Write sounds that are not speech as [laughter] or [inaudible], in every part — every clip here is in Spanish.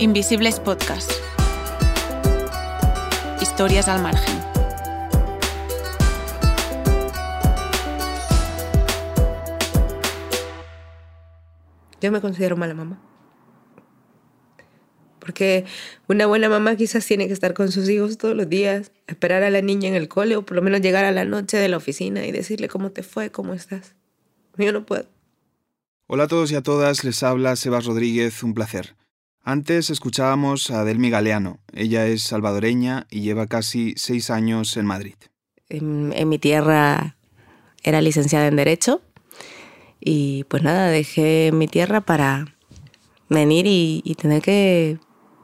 Invisibles Podcast. Historias al margen. Yo me considero mala mamá. Porque una buena mamá quizás tiene que estar con sus hijos todos los días, esperar a la niña en el cole o por lo menos llegar a la noche de la oficina y decirle cómo te fue, cómo estás. Yo no puedo. Hola a todos y a todas, les habla Sebas Rodríguez, un placer. Antes escuchábamos a Delmi Galeano. Ella es salvadoreña y lleva casi seis años en Madrid. En, en mi tierra era licenciada en Derecho y pues nada, dejé mi tierra para venir y, y tener que,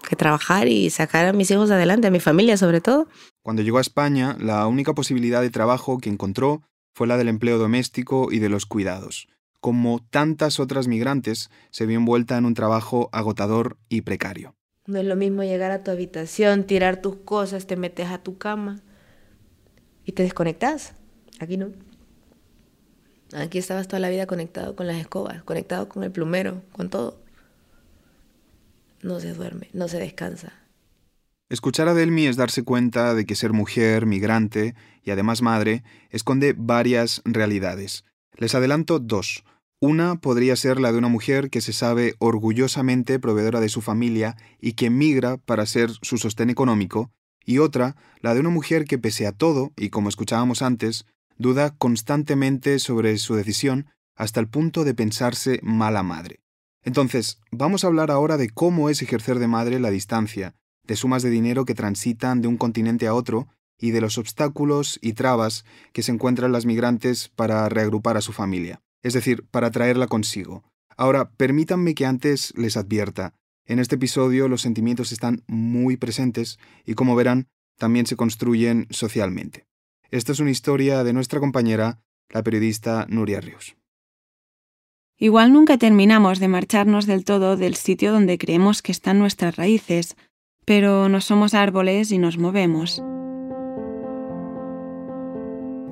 que trabajar y sacar a mis hijos adelante, a mi familia sobre todo. Cuando llegó a España, la única posibilidad de trabajo que encontró fue la del empleo doméstico y de los cuidados. Como tantas otras migrantes, se vio envuelta en un trabajo agotador y precario. No es lo mismo llegar a tu habitación, tirar tus cosas, te metes a tu cama y te desconectas. Aquí no. Aquí estabas toda la vida conectado con las escobas, conectado con el plumero, con todo. No se duerme, no se descansa. Escuchar a Delmi es darse cuenta de que ser mujer, migrante y además madre esconde varias realidades. Les adelanto dos. Una podría ser la de una mujer que se sabe orgullosamente proveedora de su familia y que migra para ser su sostén económico, y otra, la de una mujer que pese a todo, y como escuchábamos antes, duda constantemente sobre su decisión hasta el punto de pensarse mala madre. Entonces, vamos a hablar ahora de cómo es ejercer de madre la distancia, de sumas de dinero que transitan de un continente a otro y de los obstáculos y trabas que se encuentran las migrantes para reagrupar a su familia es decir, para traerla consigo. Ahora, permítanme que antes les advierta, en este episodio los sentimientos están muy presentes y como verán, también se construyen socialmente. Esta es una historia de nuestra compañera, la periodista Nuria Ríos. Igual nunca terminamos de marcharnos del todo del sitio donde creemos que están nuestras raíces, pero no somos árboles y nos movemos.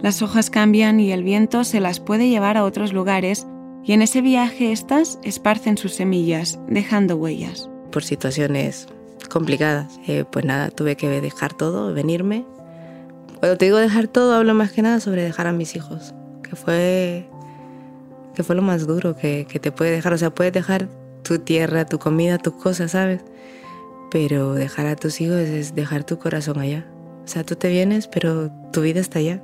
Las hojas cambian y el viento se las puede llevar a otros lugares y en ese viaje estas esparcen sus semillas, dejando huellas. Por situaciones complicadas, eh, pues nada, tuve que dejar todo, venirme. Cuando te digo dejar todo, hablo más que nada sobre dejar a mis hijos, que fue, que fue lo más duro que, que te puede dejar. O sea, puedes dejar tu tierra, tu comida, tus cosas, ¿sabes? Pero dejar a tus hijos es dejar tu corazón allá. O sea, tú te vienes, pero tu vida está allá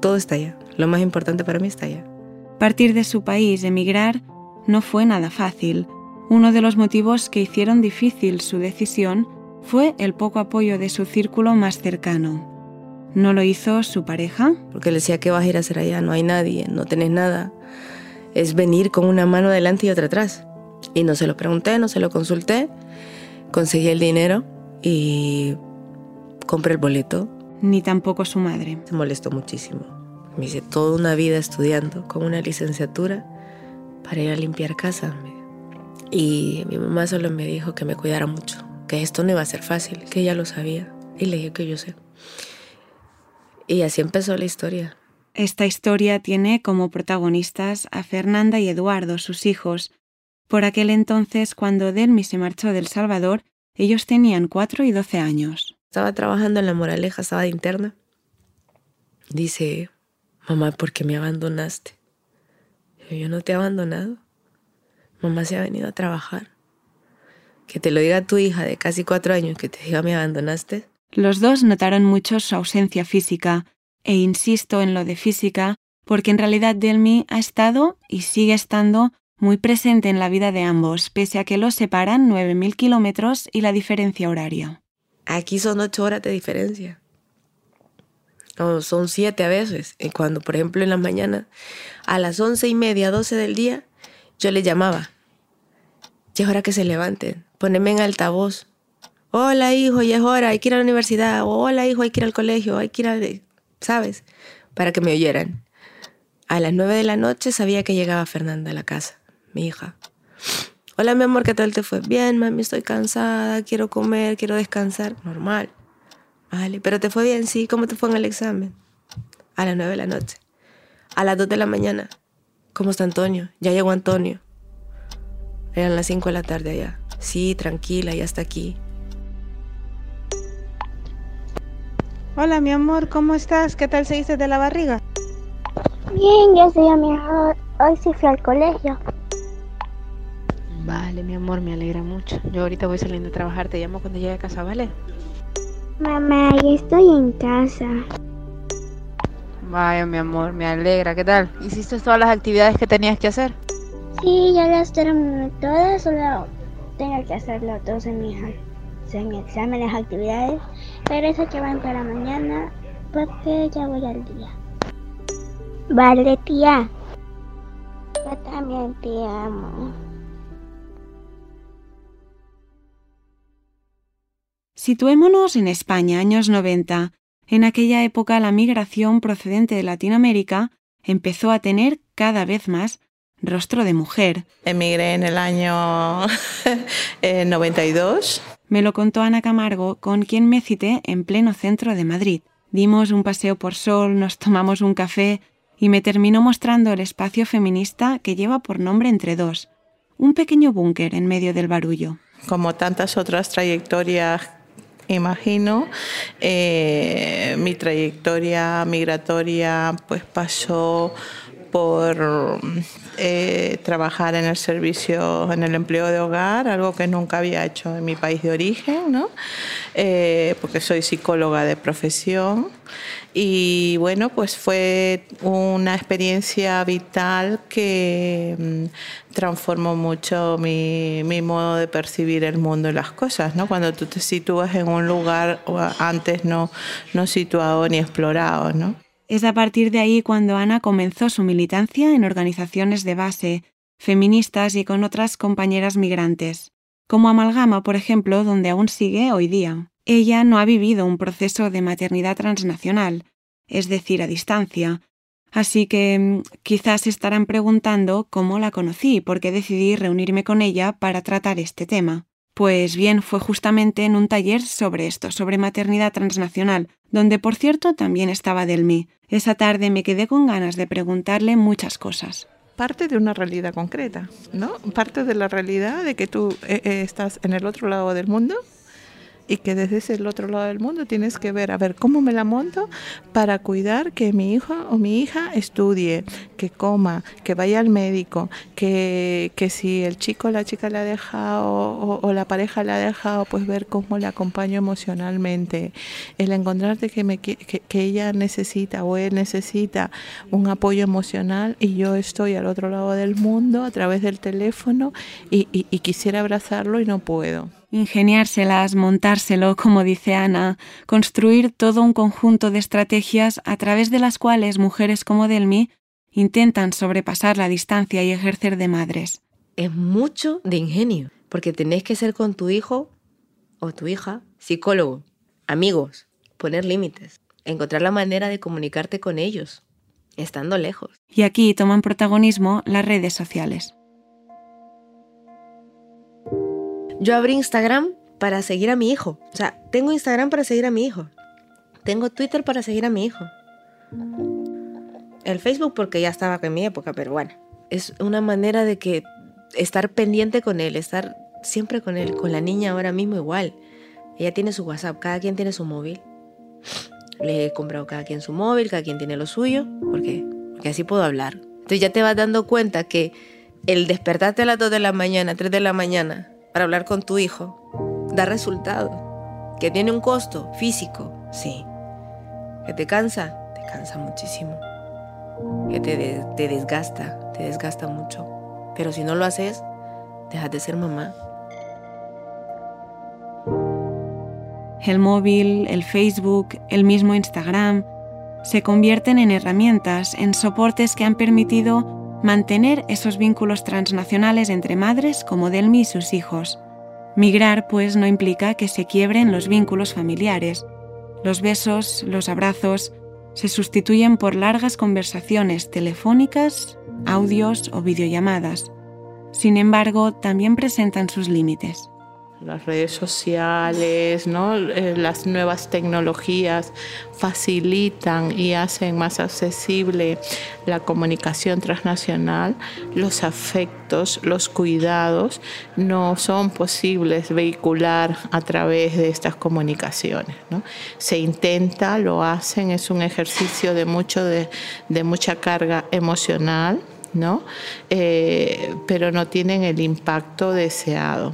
todo está allá. Lo más importante para mí está allá. Partir de su país, emigrar, no fue nada fácil. Uno de los motivos que hicieron difícil su decisión fue el poco apoyo de su círculo más cercano. ¿No lo hizo su pareja? Porque le decía, ¿qué vas a ir a hacer allá? No hay nadie, no tenés nada. Es venir con una mano delante y otra atrás. Y no se lo pregunté, no se lo consulté. Conseguí el dinero y compré el boleto ni tampoco su madre. Se molestó muchísimo. Me hice toda una vida estudiando con una licenciatura para ir a limpiar casa. Y mi mamá solo me dijo que me cuidara mucho, que esto no iba a ser fácil, que ella lo sabía. Y le dije que yo sé. Y así empezó la historia. Esta historia tiene como protagonistas a Fernanda y Eduardo, sus hijos. Por aquel entonces, cuando Delmi se marchó del Salvador, ellos tenían 4 y 12 años. Estaba trabajando en la moraleja, estaba de interna. Dice, mamá, ¿por qué me abandonaste? Yo no te he abandonado. Mamá se ha venido a trabajar. Que te lo diga tu hija de casi cuatro años, que te diga me abandonaste. Los dos notaron mucho su ausencia física, e insisto en lo de física, porque en realidad Delmi ha estado y sigue estando muy presente en la vida de ambos, pese a que los separan 9.000 kilómetros y la diferencia horaria. Aquí son ocho horas de diferencia. O son siete a veces. Cuando, por ejemplo, en la mañana, a las once y media, doce del día, yo le llamaba. Ya es hora que se levanten. Poneme en altavoz. Hola, hijo, ya es hora, hay que ir a la universidad. hola, hijo, hay que ir al colegio, hay que ir a... ¿Sabes? Para que me oyeran. A las nueve de la noche sabía que llegaba Fernanda a la casa, mi hija. Hola, mi amor, ¿qué tal te fue? Bien, mami, estoy cansada, quiero comer, quiero descansar. Normal. Vale, pero te fue bien, sí. ¿Cómo te fue en el examen? A las nueve de la noche. A las dos de la mañana. ¿Cómo está Antonio? Ya llegó Antonio. Eran las cinco de la tarde allá. Sí, tranquila, ya está aquí. Hola, mi amor, ¿cómo estás? ¿Qué tal se dice de la barriga? Bien, yo soy mejor. Hoy sí fui al colegio. Vale, mi amor, me alegra mucho. Yo ahorita voy saliendo a trabajar, te llamo cuando llegue a casa, ¿vale? Mamá, ya estoy en casa. Vaya, mi amor, me alegra. ¿Qué tal? ¿Hiciste todas las actividades que tenías que hacer? Sí, ya las terminé todas, solo tengo que hacerlo todos en mi examen, las actividades, pero eso que van para mañana, porque ya voy al día. Vale, tía. Yo también te amo. Situémonos en España, años 90. En aquella época la migración procedente de Latinoamérica empezó a tener cada vez más rostro de mujer. Emigré en el año [laughs] 92. Me lo contó Ana Camargo, con quien me cité en pleno centro de Madrid. Dimos un paseo por sol, nos tomamos un café y me terminó mostrando el espacio feminista que lleva por nombre Entre Dos, un pequeño búnker en medio del barullo. Como tantas otras trayectorias imagino. Eh, mi trayectoria migratoria pues pasó por eh, trabajar en el servicio, en el empleo de hogar, algo que nunca había hecho en mi país de origen, ¿no? Eh, porque soy psicóloga de profesión. Y bueno, pues fue una experiencia vital que mm, transformó mucho mi, mi, modo de percibir el mundo y las cosas, ¿no? Cuando tú te sitúas en un lugar antes no, no situado ni explorado, ¿no? Es a partir de ahí cuando Ana comenzó su militancia en organizaciones de base, feministas y con otras compañeras migrantes, como Amalgama, por ejemplo, donde aún sigue hoy día. Ella no ha vivido un proceso de maternidad transnacional, es decir, a distancia, así que mm, quizás estarán preguntando cómo la conocí, por qué decidí reunirme con ella para tratar este tema. Pues bien, fue justamente en un taller sobre esto, sobre maternidad transnacional, donde por cierto también estaba Delmi. Esa tarde me quedé con ganas de preguntarle muchas cosas. Parte de una realidad concreta, ¿no? Parte de la realidad de que tú eh, eh, estás en el otro lado del mundo y que desde ese otro lado del mundo tienes que ver, a ver, ¿cómo me la monto para cuidar que mi hijo o mi hija estudie, que coma, que vaya al médico, que, que si el chico o la chica le ha dejado o, la pareja le ha dejado, pues ver cómo le acompaño emocionalmente, el encontrarte que, me, que, que ella necesita o él necesita un apoyo emocional y yo estoy al otro lado del mundo a través del teléfono y, y quisiera abrazarlo y no puedo ingeniárselas, montárselo, como dice Ana, construir todo un conjunto de estrategias a través de las cuales mujeres como Delmi intentan sobrepasar la distancia y ejercer de madres. Es mucho de ingenio, porque tenés que ser con tu hijo o tu hija psicólogo, amigos, poner límites, encontrar la manera de comunicarte con ellos, estando lejos. Y aquí toman protagonismo las redes sociales. Yo abrí Instagram para seguir a mi hijo. O sea, tengo Instagram para seguir a mi hijo. Tengo Twitter para seguir a mi hijo. El Facebook porque ya estaba en mi época, pero bueno. Es una manera de que estar pendiente con él, estar siempre con él. Con la niña ahora mismo igual. Ella tiene su WhatsApp, cada quien tiene su móvil. Le he comprado cada quien su móvil, cada quien tiene lo suyo. ¿Por qué? Porque así puedo hablar. Entonces ya te vas dando cuenta que el despertarte a las 2 de la mañana, 3 de la mañana, para hablar con tu hijo da resultado. Que tiene un costo físico, sí. Que te cansa, te cansa muchísimo. Que te, te desgasta, te desgasta mucho. Pero si no lo haces, dejas de ser mamá. El móvil, el Facebook, el mismo Instagram, se convierten en herramientas, en soportes que han permitido mantener esos vínculos transnacionales entre madres como Delmi y sus hijos. Migrar, pues, no implica que se quiebren los vínculos familiares. Los besos, los abrazos, se sustituyen por largas conversaciones telefónicas, audios o videollamadas. Sin embargo, también presentan sus límites. Las redes sociales. Eh, las nuevas tecnologías facilitan y hacen más accesible la comunicación transnacional. Los afectos, los cuidados no son posibles vehicular a través de estas comunicaciones. Se intenta, lo hacen, es un ejercicio de, mucho de, mucha carga emocional. Eh, pero no tienen el impacto deseado.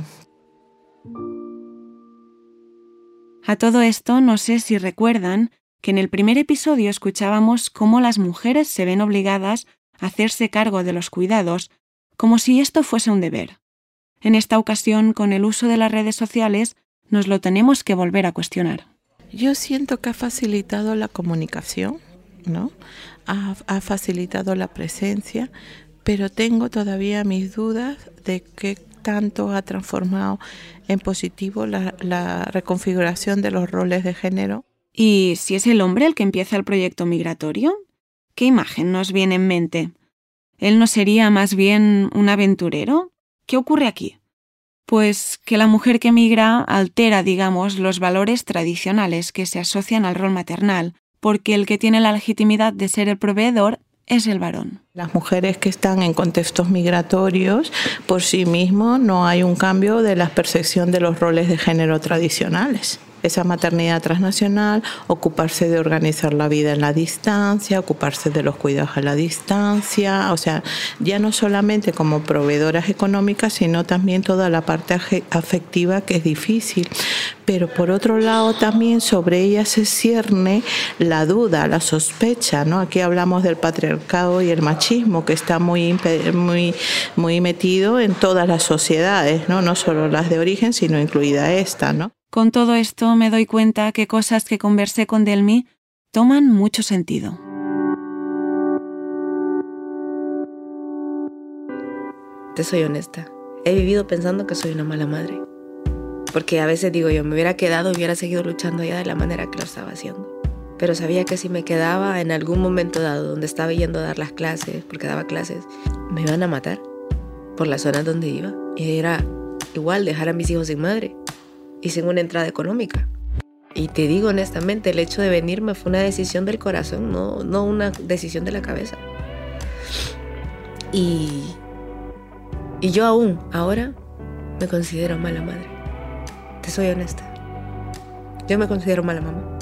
A todo esto, no sé si recuerdan que en el primer episodio escuchábamos cómo las mujeres se ven obligadas a hacerse cargo de los cuidados, como si esto fuese un deber. En esta ocasión, con el uso de las redes sociales, nos lo tenemos que volver a cuestionar. Yo siento que ha facilitado la comunicación, ¿no? Ha, facilitado la presencia, pero tengo todavía mis dudas de qué tanto ha transformado en positivo la, reconfiguración de los roles de género. ¿Y si es el hombre el que empieza el proyecto migratorio? ¿Qué imagen nos viene en mente? ¿Él no sería más bien un aventurero? ¿Qué ocurre aquí? Pues que la mujer que migra altera, digamos, los valores tradicionales que se asocian al rol maternal, porque el que tiene la legitimidad de ser el proveedor es el varón. Las mujeres que están en contextos migratorios, por sí mismos, no hay un cambio de la percepción de los roles de género tradicionales esa maternidad transnacional, ocuparse de organizar la vida en la distancia, ocuparse de los cuidados a la distancia, o sea, ya no solamente como proveedoras económicas, sino también toda la parte afectiva que es difícil. Pero por otro lado también sobre ella se cierne la duda, la sospecha, ¿no? Aquí hablamos del patriarcado y el machismo que está muy, muy, muy metido en todas las sociedades, ¿no? No solo las de origen, sino incluida esta, ¿no? Con todo esto me doy cuenta que cosas que conversé con Delmi toman mucho sentido. Te soy honesta. He vivido pensando que soy una mala madre. Porque a veces digo yo, me hubiera quedado y hubiera seguido luchando ya de la manera que lo estaba haciendo. Pero sabía que si me quedaba en algún momento dado donde estaba yendo a dar las clases, porque daba clases, me iban a matar por la zona donde iba. Y era igual dejar a mis hijos sin madre y sin una entrada económica. Y te digo honestamente, el hecho de venirme fue una decisión del corazón, no, no una decisión de la cabeza. Y, y yo aún, ahora, me considero mala madre. Te soy honesta. Yo me considero mala mamá.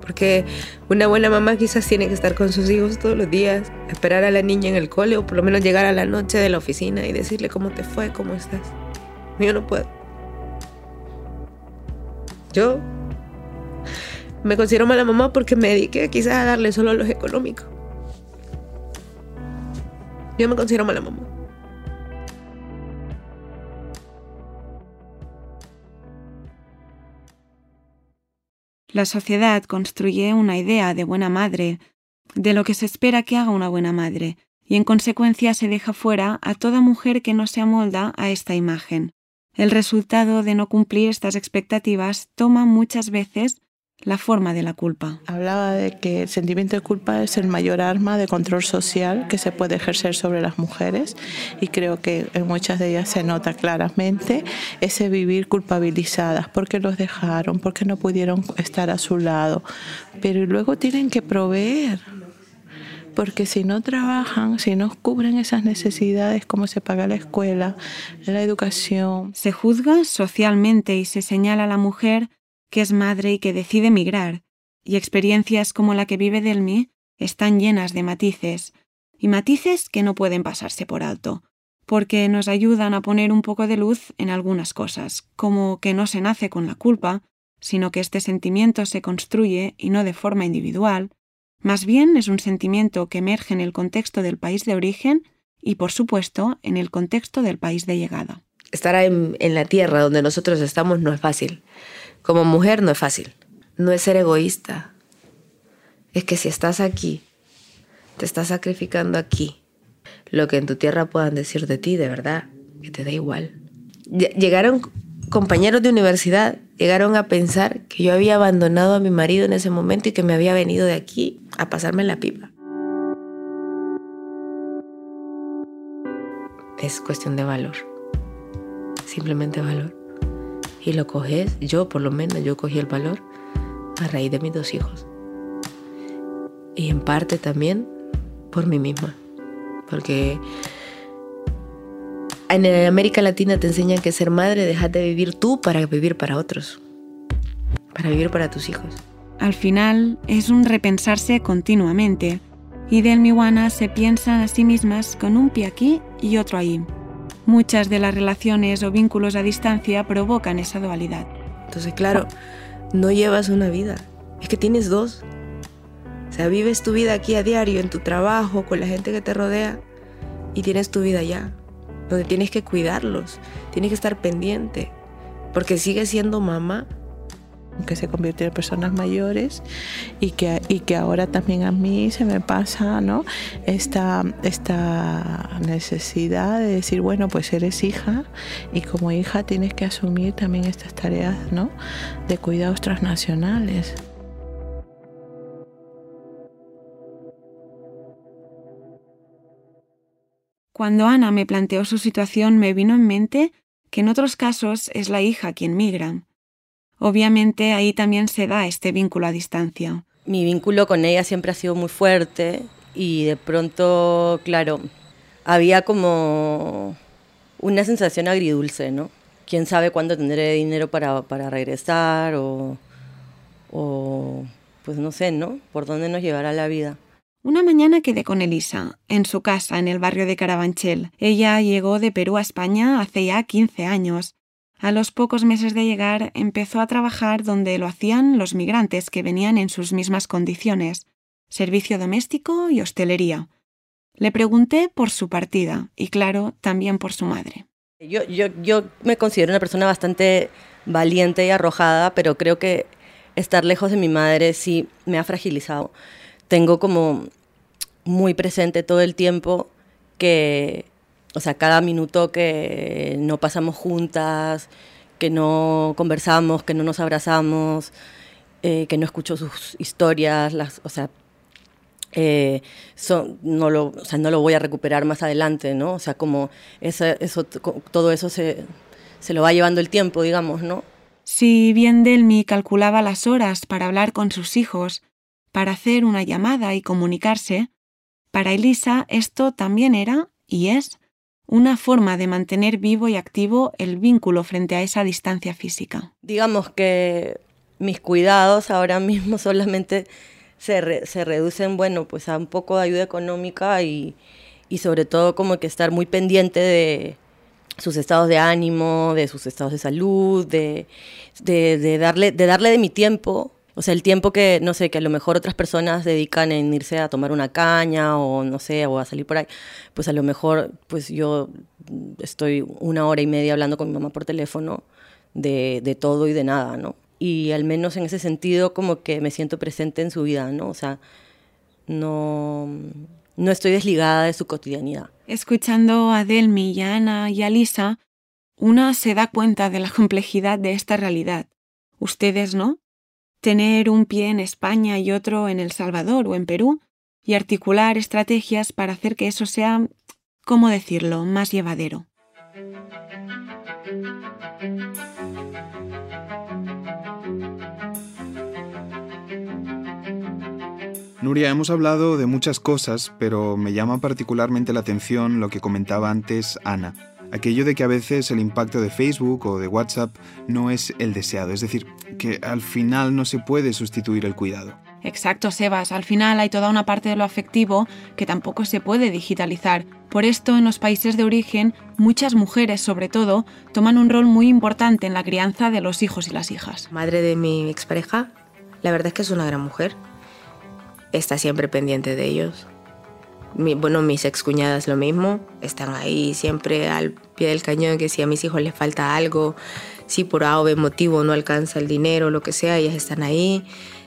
Porque una buena mamá quizás tiene que estar con sus hijos todos los días, esperar a la niña en el cole o por lo menos llegar a la noche de la oficina y decirle cómo te fue, cómo estás. Yo no puedo. Yo me considero mala mamá porque me dediqué quizás a darle solo a los económicos. Yo me considero mala mamá. La sociedad construye una idea de buena madre, de lo que se espera que haga una buena madre, y en consecuencia se deja fuera a toda mujer que no se amolda a esta imagen. El resultado de no cumplir estas expectativas toma muchas veces la forma de la culpa. Hablaba de que el sentimiento de culpa es el mayor arma de control social que se puede ejercer sobre las mujeres y creo que en muchas de ellas se nota claramente ese vivir culpabilizadas porque los dejaron, porque no pudieron estar a su lado, pero luego tienen que proveer porque si no trabajan, si no cubren esas necesidades, como se paga la escuela, la educación. Se juzga socialmente y se señala a la mujer que es madre y que decide migrar, y experiencias como la que vive Delmi están llenas de matices, y matices que no pueden pasarse por alto, porque nos ayudan a poner un poco de luz en algunas cosas, como que no se nace con la culpa, sino que este sentimiento se construye y no de forma individual, más bien es un sentimiento que emerge en el contexto del país de origen y, por supuesto, en el contexto del país de llegada. Estar en, la tierra donde nosotros estamos no es fácil. Como mujer no es fácil. No es ser egoísta. Es que si estás aquí, te estás sacrificando aquí. Lo que en tu tierra puedan decir de ti, de verdad, que te da igual. Llegaron compañeros de universidad llegaron a pensar que yo había abandonado a mi marido en ese momento y que me había venido de aquí a pasarme la pipa. Es cuestión de valor. Simplemente valor. y lo coges, yo por lo menos, yo cogí el valor a raíz de mis dos hijos. Y en parte también por mí misma, porque en América Latina te enseñan que ser madre, dejas de vivir tú para vivir para otros, para vivir para tus hijos. Al final es un repensarse continuamente y del Miwana se piensan a sí mismas con un pie aquí y otro ahí. Muchas de las relaciones o vínculos a distancia provocan esa dualidad. Entonces, claro, no llevas una vida, es que tienes dos. O sea, vives tu vida aquí a diario, en tu trabajo, con la gente que te rodea, y tienes tu vida allá, donde tienes que cuidarlos, tienes que estar pendiente, porque sigues siendo mamá, que se convirtió en personas mayores y que, y que ahora también a mí se me pasa ¿no? esta, esta necesidad de decir, bueno, pues eres hija y como hija tienes que asumir también estas tareas ¿no? de cuidados transnacionales. Cuando Ana me planteó su situación me vino en mente que en otros casos es la hija quien migra Obviamente ahí también se da este vínculo a distancia. Mi vínculo con ella siempre ha sido muy fuerte y de pronto, claro, había como una sensación agridulce, ¿no? Quién sabe cuándo tendré dinero para, para regresar o, o, pues no sé, ¿no? Por dónde nos llevará la vida. Una mañana quedé con Elisa, en su casa, en el barrio de Carabanchel. Ella llegó de Perú a España hace ya 15 años a los pocos meses de llegar empezó a trabajar donde lo hacían los migrantes que venían en sus mismas condiciones, servicio doméstico y hostelería. Le pregunté por su partida y claro, también por su madre. Yo, yo, yo me considero una persona bastante valiente y arrojada, pero creo que estar lejos de mi madre sí me ha fragilizado. Tengo como muy presente todo el tiempo que o sea, cada minuto que no pasamos juntas, que no conversamos, que no nos abrazamos, eh, que no escucho sus historias, las, o sea, eh, no, lo, o sea, no lo voy a recuperar más adelante, ¿no? O sea, como eso, eso todo eso se, se lo va llevando el tiempo, digamos, ¿no? Si bien Delmi calculaba las horas para hablar con sus hijos, para hacer una llamada y comunicarse, para Elisa esto también era, y es, una forma de mantener vivo y activo el vínculo frente a esa distancia física. Digamos que mis cuidados ahora mismo [laughs] solamente se, se reducen, bueno, pues a un poco de ayuda económica y, y sobre todo como que estar muy pendiente de sus estados de ánimo, de sus estados de salud, de, de darle, de darle de mi tiempo o sea, el tiempo que, no sé, que a lo mejor otras personas dedican en irse a tomar una caña o no sé, o a salir por ahí, pues a lo mejor, pues yo estoy una hora y media hablando con mi mamá por teléfono de, de todo y de nada, ¿no? Y al menos en ese sentido como que me siento presente en su vida, ¿no? O sea, no, no estoy desligada de su cotidianidad. Escuchando a Delmi, a Ana y a Lisa, una se da cuenta de la complejidad de esta realidad. Ustedes, ¿no? Tener un pie en España y otro en El Salvador o en Perú, y articular estrategias para hacer que eso sea, ¿cómo decirlo?, más llevadero. Nuria, hemos hablado de muchas cosas, pero me llama particularmente la atención lo que comentaba antes Ana aquello de que a veces el impacto de Facebook o de WhatsApp no es el deseado, es decir, que al final no se puede sustituir el cuidado. Exacto, Sebas. Al final hay toda una parte de lo afectivo que tampoco se puede digitalizar. Por esto, en los países de origen, muchas mujeres, sobre todo, toman un rol muy importante en la crianza de los hijos y las hijas. Madre de mi expareja, la verdad es que es una gran mujer. Está siempre pendiente de ellos bueno, mis excuñadas lo mismo, están ahí siempre al pie del cañón, que si a mis hijos les falta algo, si por A o B motivo no alcanza el dinero, lo que sea, ellas están ahí,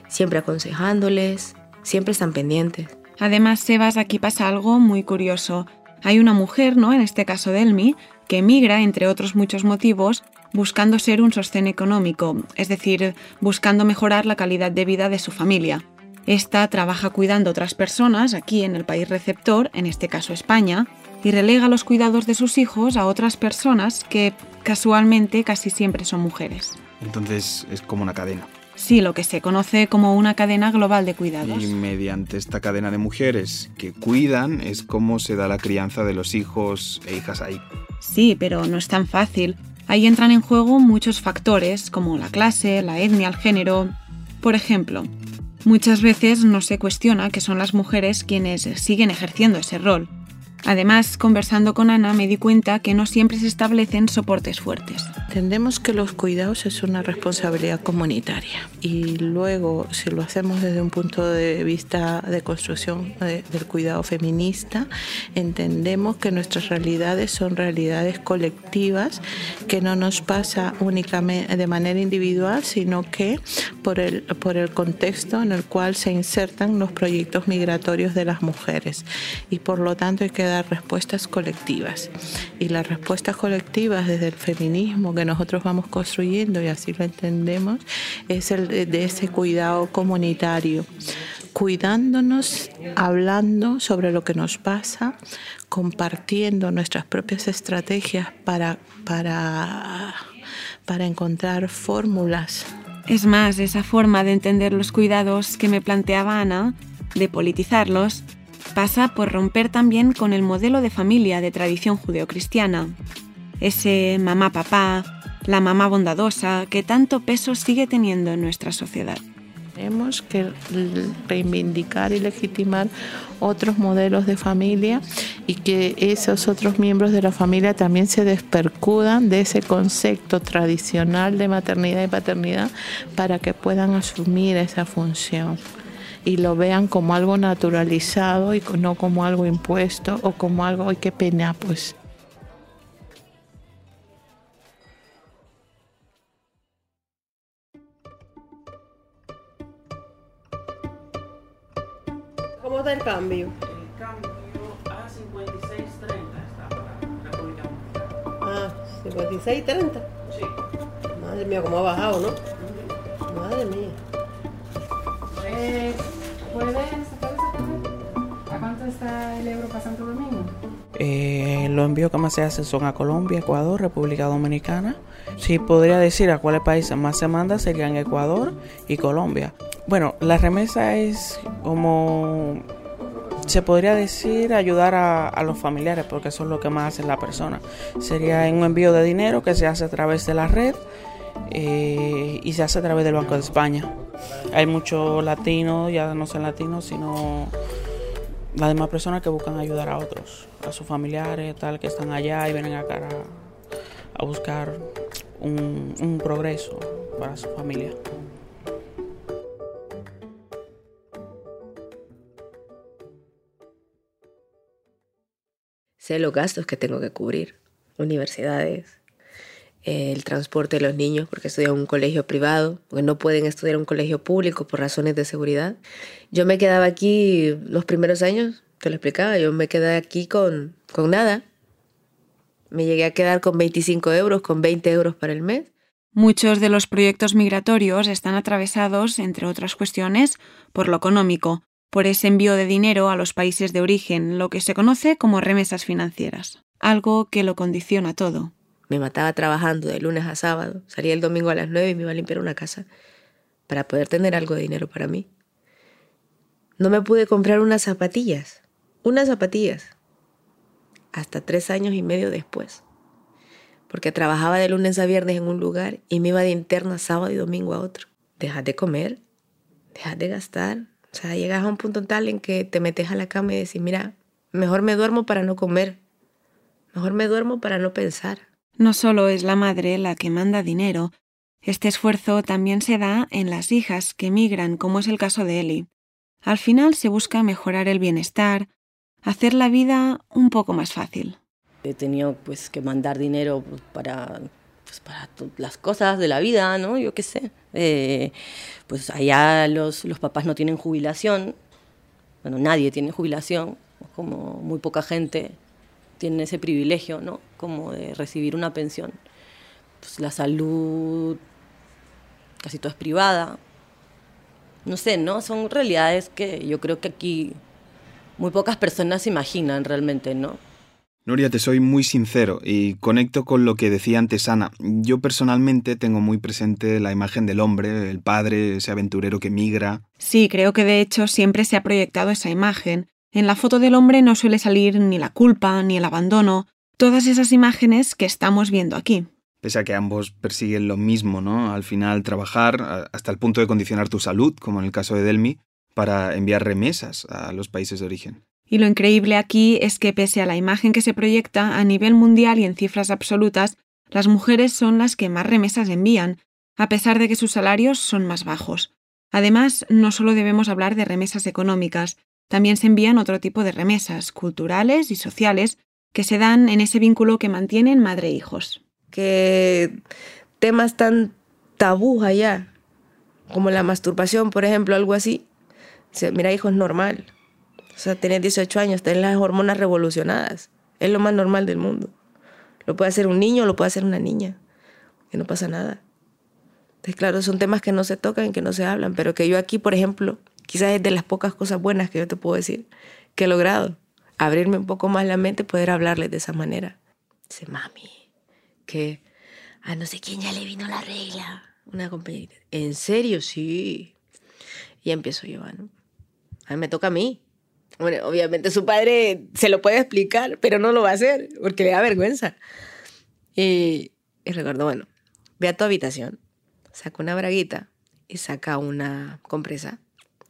siempre aconsejándoles, siempre están pendientes. Además, Sebas, aquí pasa algo muy curioso. Hay una mujer, ¿no? En este caso Delmi, que emigra, entre otros muchos motivos, buscando ser un sostén económico, es decir, buscando mejorar la calidad de vida de su familia. Esta trabaja cuidando a otras personas aquí en el país receptor, en este caso España, y relega los cuidados de sus hijos a otras personas que casualmente casi siempre son mujeres. Entonces es como una cadena. Sí, lo que se conoce como una cadena global de cuidados. Y mediante esta cadena de mujeres que cuidan es como se da la crianza de los hijos e hijas ahí. Sí, pero no es tan fácil. Ahí entran en juego muchos factores como la clase, la etnia, el género. Por ejemplo, muchas veces no se cuestiona que son las mujeres quienes siguen ejerciendo ese rol. Además, conversando con Ana me di cuenta que no siempre se establecen soportes fuertes. Entendemos que los cuidados es una responsabilidad comunitaria y luego si lo hacemos desde un punto de vista de construcción del cuidado feminista, entendemos que nuestras realidades son realidades colectivas que no nos pasa únicamente de manera individual, sino que por el, por el contexto en el cual se insertan los proyectos migratorios de las mujeres y por lo tanto hay que dar respuestas colectivas y las respuestas colectivas desde el feminismo que nosotros vamos construyendo y así lo entendemos es el de ese cuidado comunitario, cuidándonos, hablando sobre lo que nos pasa, compartiendo nuestras propias estrategias para, para, para encontrar fórmulas. Es más, esa forma de entender los cuidados que me planteaba Ana, de politizarlos, pasa por romper también con el modelo de familia de tradición judeocristiana. Ese mamá-papá, la mamá bondadosa que tanto peso sigue teniendo en nuestra sociedad. Tenemos que reivindicar y legitimar otros modelos de familia y que esos otros miembros de la familia también se despercudan de ese concepto tradicional de maternidad y paternidad para que puedan asumir esa función y lo vean como algo naturalizado y no como algo impuesto o como algo, ay, qué pena, pues ¿Cómo está el cambio? El cambio a 56.30 está para República Dominicana. Ah, 56.30. Sí. Madre mía, cómo ha bajado, ¿no? Madre mía. Eh, ¿Puede sacar ¿A cuánto está el para Santo Domingo? Eh, los envíos que más se hacen son a Colombia, Ecuador, República Dominicana. Si podría decir a cuáles países más se manda serían Ecuador y Colombia. Bueno, la remesa es como se podría decir ayudar a, los familiares porque eso es lo que más hace la persona. Sería un envío de dinero que se hace a través de la red eh, y se hace a través del Banco de España. Hay muchos latinos, ya no son latinos, sino las demás personas que buscan ayudar a otros, a sus familiares, tal, que están allá y vienen acá a, buscar un progreso para su familia. Sé los gastos que tengo que cubrir, universidades, el transporte de los niños, porque estudian en un colegio privado, porque no pueden estudiar en un colegio público por razones de seguridad. Yo me quedaba aquí los primeros años, te lo explicaba, yo me quedé aquí con, con nada. Me llegué a quedar con 25 euros, con 20 euros para el mes. Muchos de los proyectos migratorios están atravesados, entre otras cuestiones, por lo económico, por ese envío de dinero a los países de origen, lo que se conoce como remesas financieras, algo que lo condiciona todo. Me mataba trabajando de lunes a sábado, salía el domingo a las 9 y me iba a limpiar una casa para poder tener algo de dinero para mí. No me pude comprar unas zapatillas, unas zapatillas, hasta tres años y medio después, porque trabajaba de lunes a viernes en un lugar y me iba de interna sábado y domingo a otro. Dejas de comer, dejas de gastar, o sea, llegas a un punto tal en que te metes a la cama y decís, mira, mejor me duermo para no comer, mejor me duermo para no pensar. No solo es la madre la que manda dinero, este esfuerzo también se da en las hijas que migran, como es el caso de Eli. Al final se busca mejorar el bienestar, hacer la vida un poco más fácil. He tenido pues que mandar dinero para pues, para las cosas de la vida, ¿no? Yo qué sé. Eh, pues allá los, los papás no tienen jubilación, bueno, nadie tiene jubilación, como muy poca gente tiene ese privilegio, ¿no? Como de recibir una pensión. Pues la salud casi todo es privada. No sé, ¿no? Son realidades que yo creo que aquí muy pocas personas se imaginan realmente, ¿no? Nuria, te soy muy sincero y conecto con lo que decía antes Ana. Yo personalmente tengo muy presente la imagen del hombre, el padre, ese aventurero que migra. Sí, creo que de hecho siempre se ha proyectado esa imagen. En la foto del hombre no suele salir ni la culpa, ni el abandono, todas esas imágenes que estamos viendo aquí. Pese a que ambos persiguen lo mismo, ¿no? Al final trabajar hasta el punto de condicionar tu salud, como en el caso de Delmi, para enviar remesas a los países de origen. Y lo increíble aquí es que pese a la imagen que se proyecta a nivel mundial y en cifras absolutas, las mujeres son las que más remesas envían, a pesar de que sus salarios son más bajos. Además, no solo debemos hablar de remesas económicas, también se envían otro tipo de remesas, culturales y sociales, que se dan en ese vínculo que mantienen madre e hijos. Que temas tan tabú allá, como la masturbación, por ejemplo, algo así. mira, hijo, es normal. O sea, tenés 18 años, tenés las hormonas revolucionadas. Es lo más normal del mundo. Lo puede hacer un niño, lo puede hacer una niña. Y no pasa nada. Entonces, claro, son temas que no se tocan, que no se hablan, pero que yo aquí, por ejemplo, quizás es de las pocas cosas buenas que yo te puedo decir, que he logrado. Abrirme un poco más la mente, poder hablarles de esa manera. Dice, mami, que a no sé quién ya le vino la regla. Una compañerita. ¿En serio? Sí. Y empiezo yo, ¿no? A mí me toca a mí. Bueno, obviamente su padre se lo puede explicar, pero no lo va a hacer porque le da vergüenza. Y, recuerdo, bueno, ve a tu habitación, saca una braguita y saca una compresa.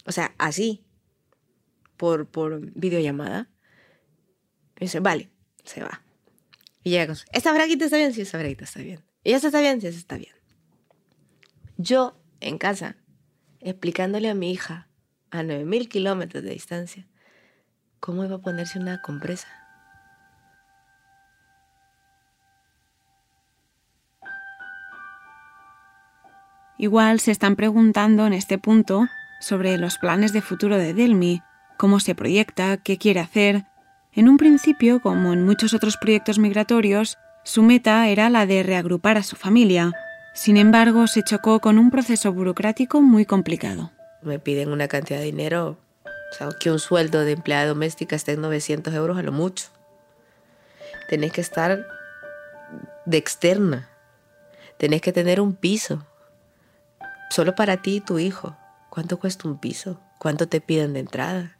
O sea, así, por, por videollamada. Y dice, vale, se va. Y llega con ¿esta braguita está bien? Sí, esa braguita está bien. ¿Y esa está bien? Sí, esa está bien. Yo, en casa, explicándole a mi hija, a 9.000 kilómetros de distancia, ¿Cómo iba a ponerse una compresa? Igual se están preguntando en este punto sobre los planes de futuro de Delmi, cómo se proyecta, qué quiere hacer. En un principio, como en muchos otros proyectos migratorios, su meta era la de reagrupar a su familia. Sin embargo, se chocó con un proceso burocrático muy complicado. Me piden una cantidad de dinero o sea, que un sueldo de empleada doméstica esté en 900 euros a lo mucho. Tenés que estar de externa. Tenés que tener un piso. Solo para ti y tu hijo. ¿Cuánto cuesta un piso? ¿Cuánto te piden de entrada?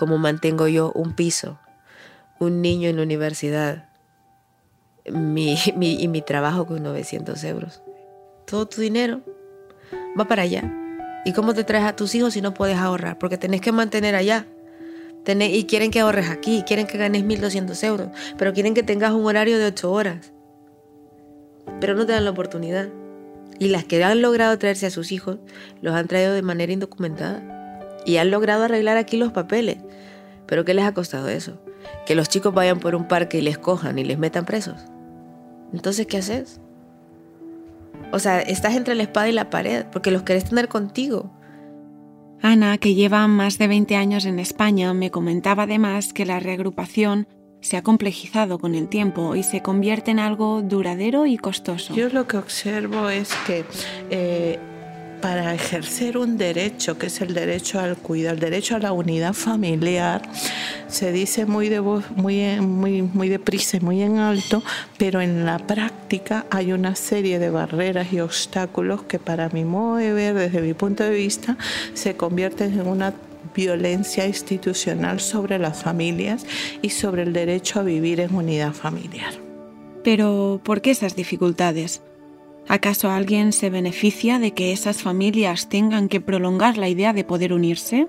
¿Cómo mantengo yo un piso? Un niño en la universidad. Mi, [laughs] y mi trabajo con 900 euros. Todo tu dinero va para allá. ¿Y cómo te traes a tus hijos si no puedes ahorrar? Porque tenés que mantener allá. y quieren que ahorres aquí, quieren que ganes 1.200 euros, pero quieren que tengas un horario de 8 horas. Pero no te dan la oportunidad. Y las que han logrado traerse a sus hijos, los han traído de manera indocumentada. Y han logrado arreglar aquí los papeles. ¿Pero qué les ha costado eso? Que los chicos vayan por un parque y les cojan y les metan presos. Entonces, ¿qué haces? O sea, estás entre la espada y la pared porque los querés tener contigo. Ana, que lleva más de 20 años en España, me comentaba además que la reagrupación se ha complejizado con el tiempo y se convierte en algo duradero y costoso. Yo lo que observo es que eh, para ejercer un derecho, que es el derecho al cuidado, el derecho a la unidad familiar, se dice muy muy, muy deprisa y muy en alto, pero en la práctica hay una serie de barreras y obstáculos que para mi modo de ver, desde mi punto de vista, se convierten en una violencia institucional sobre las familias y sobre el derecho a vivir en unidad familiar. Pero, ¿por qué esas dificultades? ¿Acaso alguien se beneficia de que esas familias tengan que prolongar la idea de poder unirse?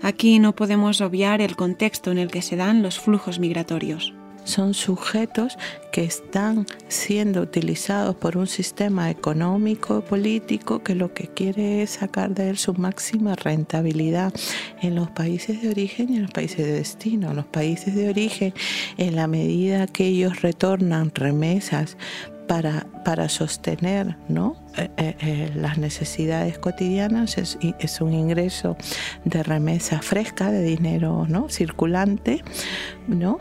Aquí no podemos obviar el contexto en el que se dan los flujos migratorios. Son sujetos que están siendo utilizados por un sistema económico político que lo que quiere es sacar de él su máxima rentabilidad en los países de origen y en los países de destino. En los países de origen, en la medida que ellos retornan remesas para, para sostener ¿no? Eh, eh, eh, las necesidades cotidianas es, es, un ingreso de remesa fresca, de dinero ¿no? circulante. ¿no?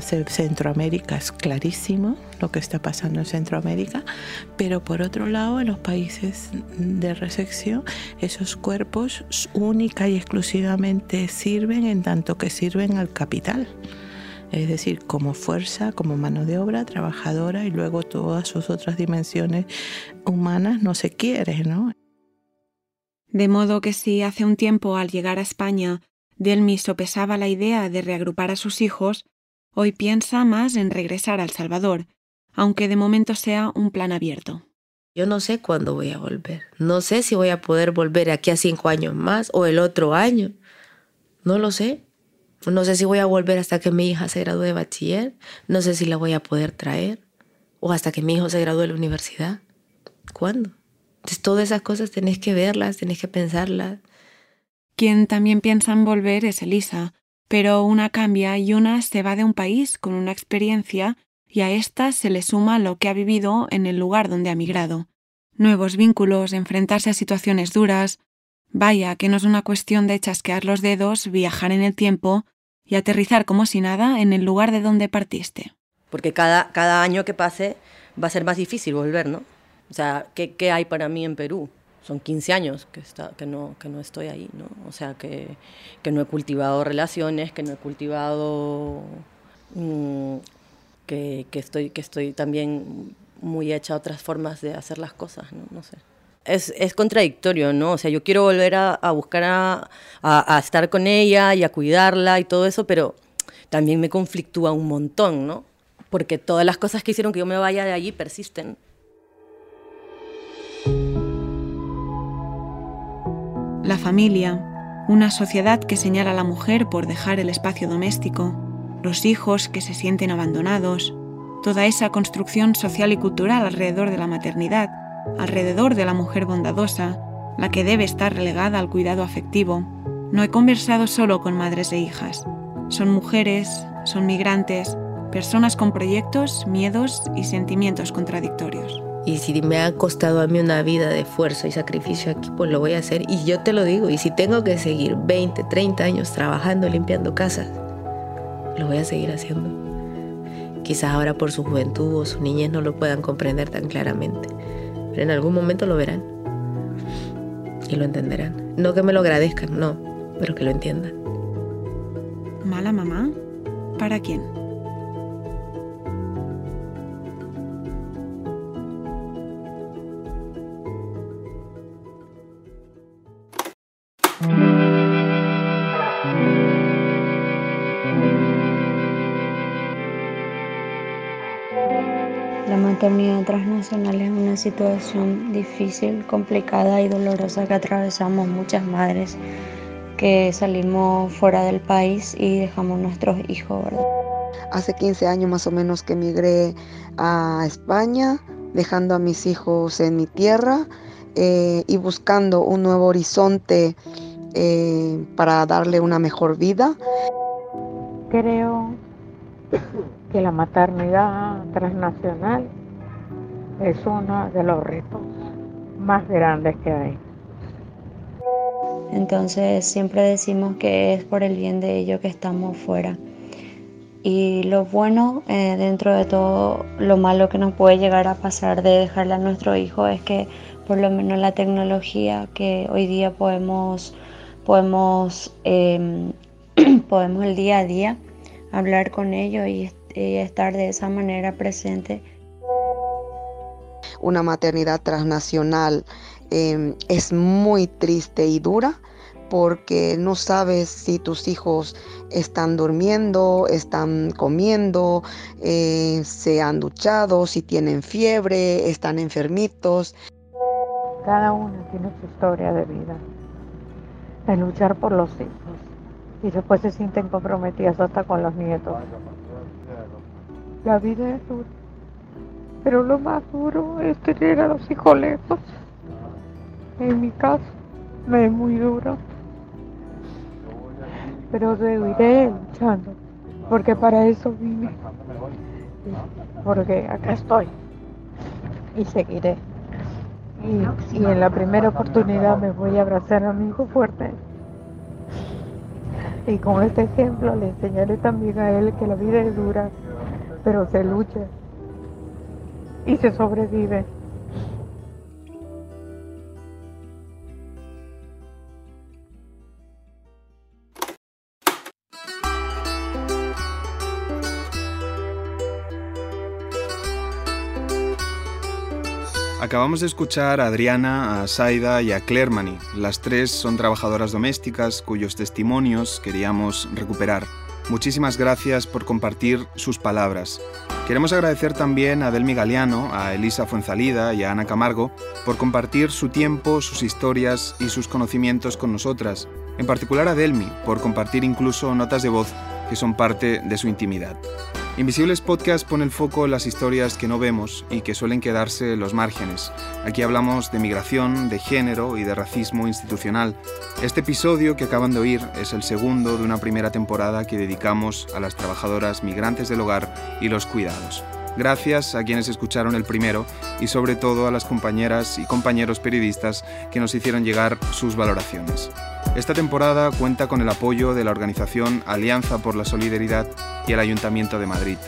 ser Centroamérica, es clarísimo lo que está pasando en Centroamérica, pero por otro lado, en los países de recepción, esos cuerpos única y exclusivamente sirven en tanto que sirven al capital es decir, como fuerza, como mano de obra, trabajadora y luego todas sus otras dimensiones humanas no se quiere, ¿no? De modo que si hace un tiempo al llegar a España Delmi sopesaba la idea de reagrupar a sus hijos, hoy piensa más en regresar al Salvador, aunque de momento sea un plan abierto. Yo no sé cuándo voy a volver. No sé si voy a poder volver aquí a cinco años más o el otro año. No lo sé. No sé si voy a volver hasta que mi hija se gradúe de bachiller. No sé si la voy a poder traer. O hasta que mi hijo se gradúe de la universidad. ¿Cuándo? Entonces todas esas cosas tenés que verlas, tenés que pensarlas. Quien también piensa en volver es Elisa, pero una cambia y una se va de un país con una experiencia y a esta se le suma lo que ha vivido en el lugar donde ha migrado. Nuevos vínculos, enfrentarse a situaciones duras, Vaya, que no es una cuestión de chasquear los dedos, viajar en el tiempo y aterrizar como si nada en el lugar de donde partiste. Porque cada, cada año que pase va a ser más difícil volver, ¿no? O sea, ¿qué, qué hay para mí en Perú? Son 15 años que, está, que, no, que no estoy ahí, ¿no? O sea, que, que no he cultivado relaciones, que no he cultivado... Mmm, que, que, estoy, que estoy también muy hecha a otras formas de hacer las cosas, ¿no? No sé es, es, contradictorio, ¿no? O sea, yo quiero volver a, a buscar a, a, a, estar con ella y a cuidarla y todo eso, pero también me conflictúa un montón, ¿no? Porque todas las cosas que hicieron que yo me vaya de allí persisten. La familia, una sociedad que señala a la mujer por dejar el espacio doméstico, los hijos que se sienten abandonados, toda esa construcción social y cultural alrededor de la maternidad alrededor de la mujer bondadosa, la que debe estar relegada al cuidado afectivo. No he conversado solo con madres e hijas. Son mujeres, son migrantes, personas con proyectos, miedos y sentimientos contradictorios. Y si me ha costado a mí una vida de esfuerzo y sacrificio aquí, pues lo voy a hacer. Y yo te lo digo, y si tengo que seguir 20, 30 años trabajando, limpiando casas, lo voy a seguir haciendo. Quizás ahora por su juventud o su niñez no lo puedan comprender tan claramente en algún momento lo verán y lo entenderán. No que me lo agradezcan, no, pero que lo entiendan. ¿Mala mamá? ¿Para quién? Maternidad transnacional es una situación difícil, complicada y dolorosa que atravesamos muchas madres que salimos fuera del país y dejamos nuestros hijos. Hace 15 años más o menos que emigré a España, dejando a mis hijos en mi tierra eh, y buscando un nuevo horizonte eh, para darle una mejor vida. Creo que la maternidad transnacional es uno de los retos más grandes que hay. Entonces siempre decimos que es por el bien de ellos que estamos fuera. Y lo bueno eh, dentro de todo lo malo que nos puede llegar a pasar de dejarle a nuestro hijo es que por lo menos la tecnología que hoy día podemos, podemos, eh, [clears throat] podemos el día a día hablar con ellos y estar de esa manera presente una maternidad transnacional eh, es muy triste y dura porque no sabes si tus hijos están durmiendo, están comiendo, eh, se han duchado, si tienen fiebre, están enfermitos. Cada uno tiene su historia de vida, de luchar por los hijos y después se sienten comprometidas hasta con los nietos. La vida es dura. Pero lo más duro es tener a los hijos lejos. En mi caso, me es muy duro. Pero seguiré luchando, porque para eso vine. Porque acá estoy. Y seguiré. Y, y en la primera oportunidad me voy a abrazar a mi hijo fuerte. Y con este ejemplo le enseñaré también a él que la vida es dura, pero se lucha y se sobrevive. Acabamos de escuchar a Adriana, a Saida y a Clermany. Las tres son trabajadoras domésticas cuyos testimonios queríamos recuperar. Muchísimas gracias por compartir sus palabras. Queremos agradecer también a Delmi Galeano, a Elisa Fuenzalida y a Ana Camargo por compartir su tiempo, sus historias y sus conocimientos con nosotras. En particular a Delmi por compartir incluso notas de voz que son parte de su intimidad. Invisibles Podcast pone el foco en las historias que no vemos y que suelen quedarse en los márgenes. Aquí hablamos de migración, de género y de racismo institucional. Este episodio que acaban de oír es el segundo de una primera temporada que dedicamos a las trabajadoras migrantes del hogar y los cuidados. Gracias a quienes escucharon el primero y sobre todo a las compañeras y compañeros periodistas que nos hicieron llegar sus valoraciones. Esta temporada cuenta con el apoyo de la organización Alianza por la Solidaridad y el Ayuntamiento de Madrid.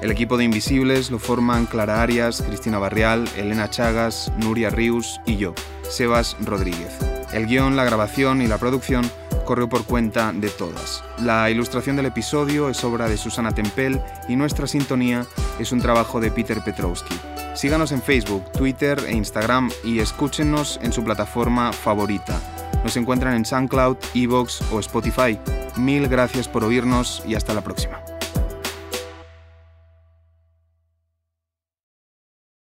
El equipo de Invisibles lo forman Clara Arias, Cristina Barrial, Elena Chagas, Nuria Rius y yo, Sebas Rodríguez. El guion, la grabación y la producción corrió por cuenta de todas. La ilustración del episodio es obra de Susana Tempel y nuestra sintonía es un trabajo de Peter Petrowski. Síganos en Facebook, Twitter e Instagram y escúchenos en su plataforma favorita nos encuentran en SoundCloud, Evox o Spotify. Mil gracias por oírnos y hasta la próxima.